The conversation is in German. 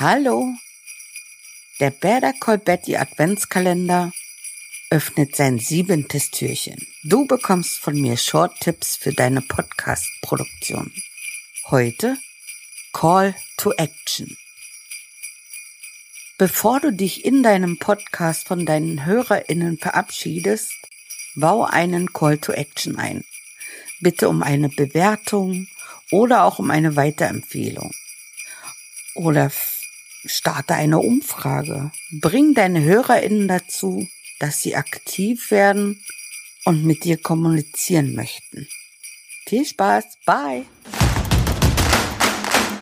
Hallo. Der Better Call Betty Adventskalender öffnet sein siebentes Türchen. Du bekommst von mir Short-Tipps für deine Podcast-Produktion. Heute Call to Action. Bevor du dich in deinem Podcast von deinen HörerInnen verabschiedest, bau einen Call to Action ein. Bitte um eine Bewertung oder auch um eine Weiterempfehlung. Oder starte eine Umfrage. Bring deine HörerInnen dazu, dass sie aktiv werden und mit dir kommunizieren möchten. Viel Spaß. Bye.